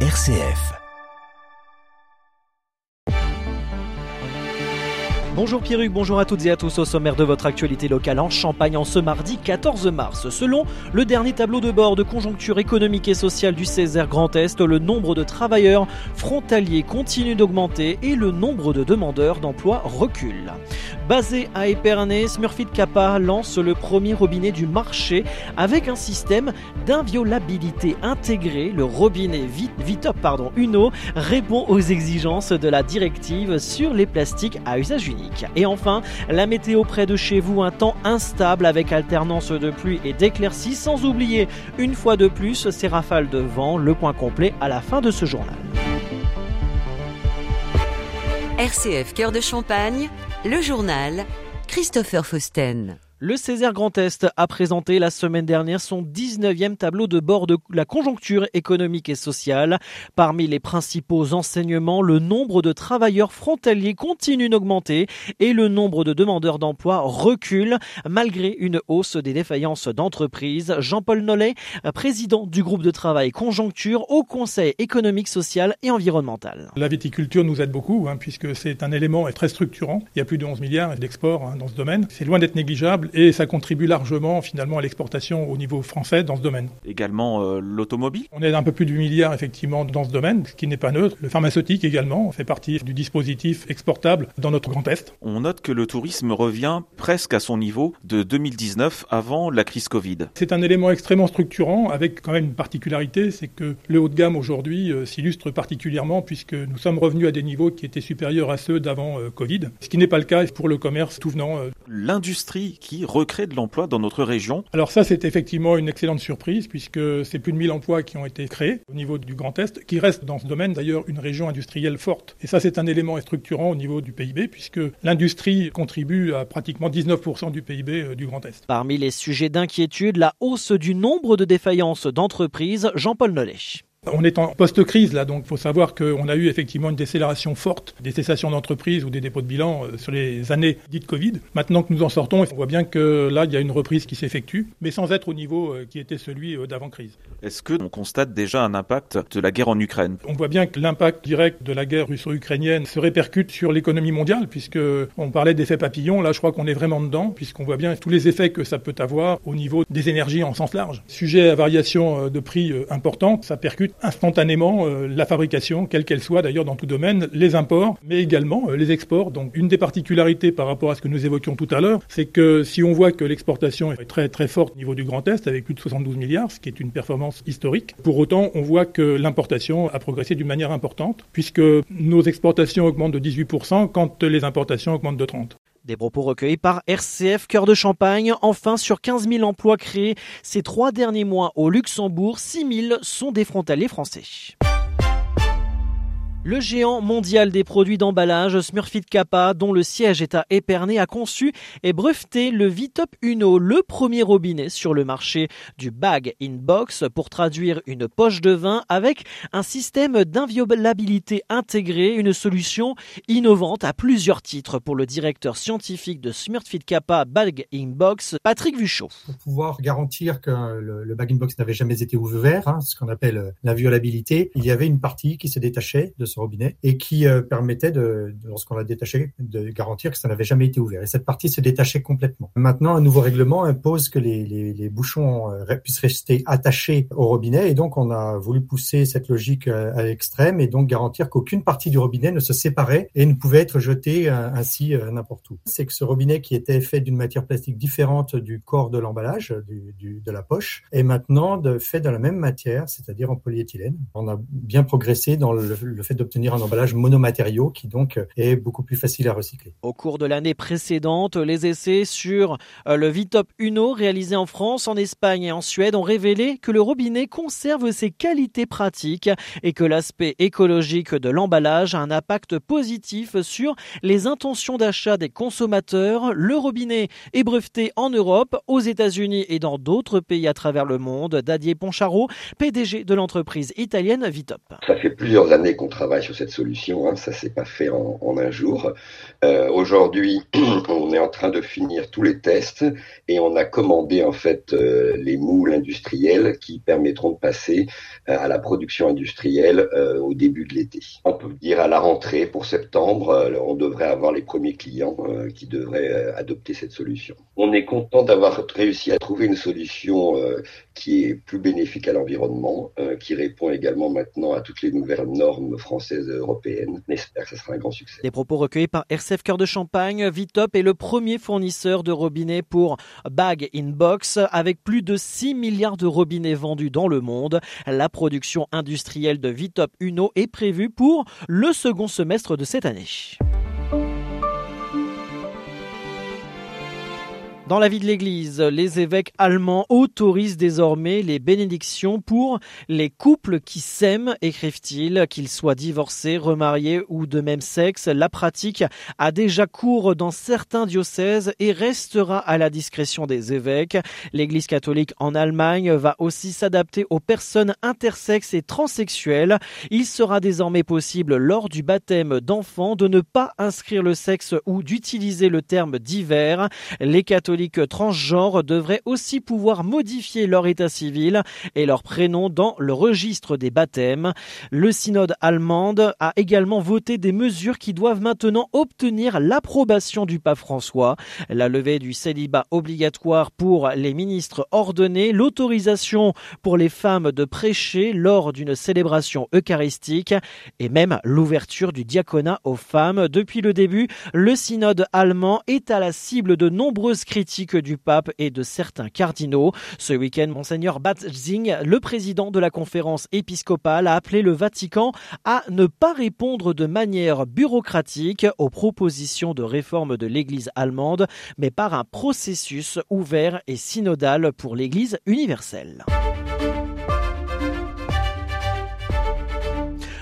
RCF. Bonjour Pierruc, bonjour à toutes et à tous au sommaire de votre actualité locale en Champagne en ce mardi 14 mars. Selon le dernier tableau de bord de conjoncture économique et sociale du Césaire Grand Est, le nombre de travailleurs frontaliers continue d'augmenter et le nombre de demandeurs d'emploi recule. Basé à Épernay, Smurfit Kappa lance le premier robinet du marché avec un système d'inviolabilité intégré. Le robinet Vitop Uno répond aux exigences de la directive sur les plastiques à usage unique. Et enfin, la météo près de chez vous, un temps instable avec alternance de pluie et d'éclaircies, sans oublier une fois de plus ces rafales de vent, le point complet à la fin de ce journal. RCF Cœur de Champagne, le journal Christopher Fausten. Le Césaire Grand Est a présenté la semaine dernière son 19e tableau de bord de la conjoncture économique et sociale. Parmi les principaux enseignements, le nombre de travailleurs frontaliers continue d'augmenter et le nombre de demandeurs d'emploi recule malgré une hausse des défaillances d'entreprises. Jean-Paul Nollet, président du groupe de travail Conjoncture au Conseil économique, social et environnemental. La viticulture nous aide beaucoup hein, puisque c'est un élément très structurant. Il y a plus de 11 milliards d'exports hein, dans ce domaine. C'est loin d'être négligeable et ça contribue largement finalement à l'exportation au niveau français dans ce domaine. Également euh, l'automobile? On est un peu plus de 8 milliards effectivement dans ce domaine, ce qui n'est pas neutre. Le pharmaceutique également fait partie du dispositif exportable dans notre Grand Est. On note que le tourisme revient presque à son niveau de 2019 avant la crise Covid. C'est un élément extrêmement structurant avec quand même une particularité, c'est que le haut de gamme aujourd'hui euh, s'illustre particulièrement puisque nous sommes revenus à des niveaux qui étaient supérieurs à ceux d'avant euh, Covid, ce qui n'est pas le cas pour le commerce tout venant. L'industrie qui recrée de l'emploi dans notre région Alors ça, c'est effectivement une excellente surprise puisque c'est plus de 1000 emplois qui ont été créés au niveau du Grand Est, qui reste dans ce domaine d'ailleurs une région industrielle forte. Et ça, c'est un élément structurant au niveau du PIB puisque l'industrie contribue à pratiquement 19% du PIB euh, du Grand Est. Parmi les sujets d'inquiétude, la hausse du nombre de défaillances d'entreprises, Jean-Paul Nollet. On est en post-crise là, donc il faut savoir qu'on a eu effectivement une décélération forte des cessations d'entreprises ou des dépôts de bilan euh, sur les années dites Covid. Maintenant que nous en sortons, on voit bien que là, il y a une reprise qui s'effectue, mais sans être au niveau euh, qui était celui euh, d'avant-crise. Est-ce que on constate déjà un impact de la guerre en Ukraine? On voit bien que l'impact direct de la guerre russo-ukrainienne se répercute sur l'économie mondiale, puisque on parlait d'effet papillon. Là, je crois qu'on est vraiment dedans, puisqu'on voit bien tous les effets que ça peut avoir au niveau des énergies en sens large. Sujet à variation de prix importante, ça percute instantanément euh, la fabrication, quelle qu'elle soit d'ailleurs dans tout domaine, les imports, mais également euh, les exports. Donc une des particularités par rapport à ce que nous évoquions tout à l'heure, c'est que si on voit que l'exportation est très très forte au niveau du Grand Est, avec plus de 72 milliards, ce qui est une performance historique, pour autant on voit que l'importation a progressé d'une manière importante, puisque nos exportations augmentent de 18% quand les importations augmentent de 30%. Des propos recueillis par RCF Cœur de Champagne. Enfin, sur 15 000 emplois créés ces trois derniers mois au Luxembourg, 6 000 sont des frontaliers français. Le géant mondial des produits d'emballage Smurfit Kappa, dont le siège est à Épernay, a conçu et breveté le Vitop Uno, le premier robinet sur le marché du bag in box pour traduire une poche de vin avec un système d'inviolabilité intégré, une solution innovante à plusieurs titres pour le directeur scientifique de Smurfit Kappa Bag in Box, Patrick Vuchot. Pour pouvoir garantir que le, bag in box n'avait jamais été ouvert, hein, ce qu'on appelle l'inviolabilité, il y avait une partie qui se détachait de robinet et qui euh, permettait de, lorsqu'on l'a détaché, de garantir que ça n'avait jamais été ouvert. Et cette partie se détachait complètement. Maintenant, un nouveau règlement impose que les, les, les bouchons euh, puissent rester attachés au robinet et donc on a voulu pousser cette logique euh, à l'extrême et donc garantir qu'aucune partie du robinet ne se séparait et ne pouvait être jetée ainsi n'importe où. C'est que ce robinet qui était fait d'une matière plastique différente du corps de l'emballage, du, du, de la poche, est maintenant de, fait de la même matière, c'est-à-dire en polyéthylène. On a bien progressé dans le, le fait de obtenir un emballage monomatériau qui donc est beaucoup plus facile à recycler. Au cours de l'année précédente, les essais sur euh, le Vitop Uno réalisés en France, en Espagne et en Suède ont révélé que le robinet conserve ses qualités pratiques et que l'aspect écologique de l'emballage a un impact positif sur les intentions d'achat des consommateurs. Le robinet est breveté en Europe, aux États-Unis et dans d'autres pays à travers le monde. Dadier Poncharo, PDG de l'entreprise italienne Vitop. Ça fait plusieurs années qu'on travaille sur cette solution. Hein, ça s'est pas fait en, un jour. Euh, aujourd'hui, on est en train de finir tous les tests et on a commandé en fait euh, les moules industriels qui permettront de passer euh, à la production industrielle au début de l'été. On peut dire à la rentrée pour septembre, on devrait avoir les premiers clients qui devraient adopter cette solution. On est content d'avoir réussi à trouver une solution qui est plus bénéfique à l'environnement, qui répond également maintenant à toutes les nouvelles normes françaises Les propos recueillis par RCF Cœur de Champagne, Vitop est le premier fournisseur de robinets pour Bag in Box avec plus de 6 milliards de robinets vendus dans le monde. La production industrielle de Vitop Uno est prévue pour le second semestre de cette année. Dans la vie de l'Église, les évêques allemands autorisent désormais les bénédictions pour les couples qui s'aiment, écrivent-ils, qu'ils soient divorcés, remariés ou de même sexe. La pratique a déjà cours dans certains diocèses et restera à la discrétion des évêques. L'Église catholique en Allemagne va aussi s'adapter aux personnes intersexes et transsexuelles. Il sera désormais possible lors du baptême d'enfants de ne pas inscrire le sexe ou d'utiliser le terme divers. Les catholiques transgenres devraient aussi pouvoir modifier leur état civil et leur prénom dans le registre des baptêmes. Le synode allemand a également voté des mesures qui doivent maintenant obtenir l'approbation du pape François. La levée du célibat obligatoire pour les ministres ordonnés, l'autorisation pour les femmes de prêcher lors d'une célébration eucharistique et même l'ouverture du diaconat aux femmes. Depuis le début, le synode allemand est à la cible de nombreuses critiques du pape et de certains cardinaux. Ce week-end, Monseigneur Batzing, le président de la conférence épiscopale, a appelé le Vatican à ne pas répondre de manière bureaucratique aux propositions de réforme de l'Église allemande, mais par un processus ouvert et synodal pour l'Église universelle.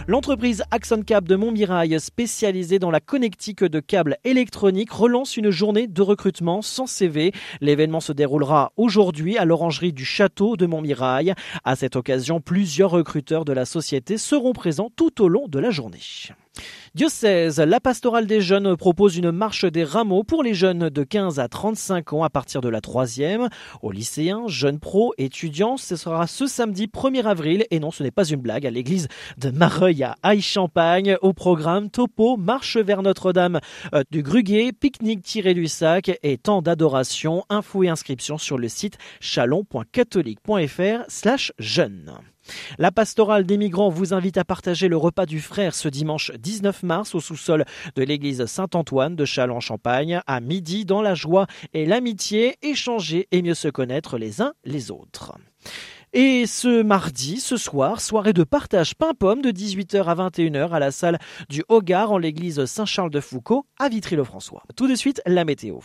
L'entreprise Axon Cap de Montmirail, spécialisée dans la connectique de câbles électroniques, relance une journée de recrutement sans CV. L'événement se déroulera aujourd'hui à l'orangerie du château de Montmirail. À cette occasion, plusieurs recruteurs de la société seront présents tout au long de la journée. Diocèse, la pastorale des jeunes propose une marche des rameaux pour les jeunes de 15 à 35 ans à partir de la troisième. Aux lycéens, jeunes pros, étudiants, ce sera ce samedi 1er avril. Et non, ce n'est pas une blague, à l'église de Mareuil à Aix-Champagne. Au programme Topo, marche vers Notre-Dame euh, du Gruguet, pique-nique tiré du sac et temps d'adoration. Infos et inscriptions sur le site chalon.catholique.fr slash jeunes. La pastorale des migrants vous invite à partager le repas du frère ce dimanche 19 mars au sous-sol de l'église Saint-Antoine de Châlons-Champagne à midi dans la joie et l'amitié, échanger et mieux se connaître les uns les autres. Et ce mardi, ce soir, soirée de partage pain-pomme de 18h à 21h à la salle du Hogar en l'église Saint-Charles de Foucault à Vitry-le-François. Tout de suite, la météo.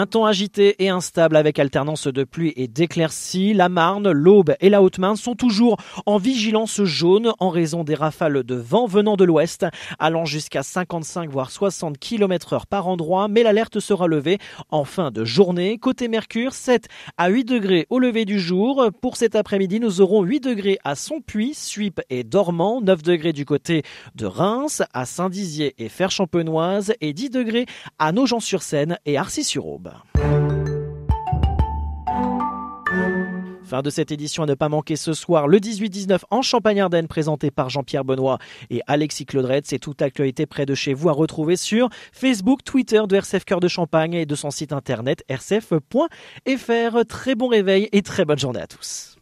Un temps agité et instable avec alternance de pluie et d'éclaircies. La Marne, l'Aube et la Haute-Marne sont toujours en vigilance jaune en raison des rafales de vent venant de l'ouest, allant jusqu'à 55 voire 60 km heure par endroit, mais l'alerte sera levée en fin de journée. Côté Mercure, 7 à 8 degrés au lever du jour. Pour cet après-midi, nous aurons 8 degrés à Sonpuy, Suip et Dormant, 9 degrés du côté de Reims, à Saint-Dizier et Fer-Champenoise et 10 degrés à Nogent-sur-Seine et Arcis-sur-Aube. Fin de cette édition à ne pas manquer ce soir, le 18-19 en Champagne-Ardenne, présenté par Jean-Pierre Benoît et Alexis Claudret. C'est toute actualité près de chez vous à retrouver sur Facebook, Twitter de RCF Cœur de Champagne et de son site internet rcf.fr. Très bon réveil et très bonne journée à tous.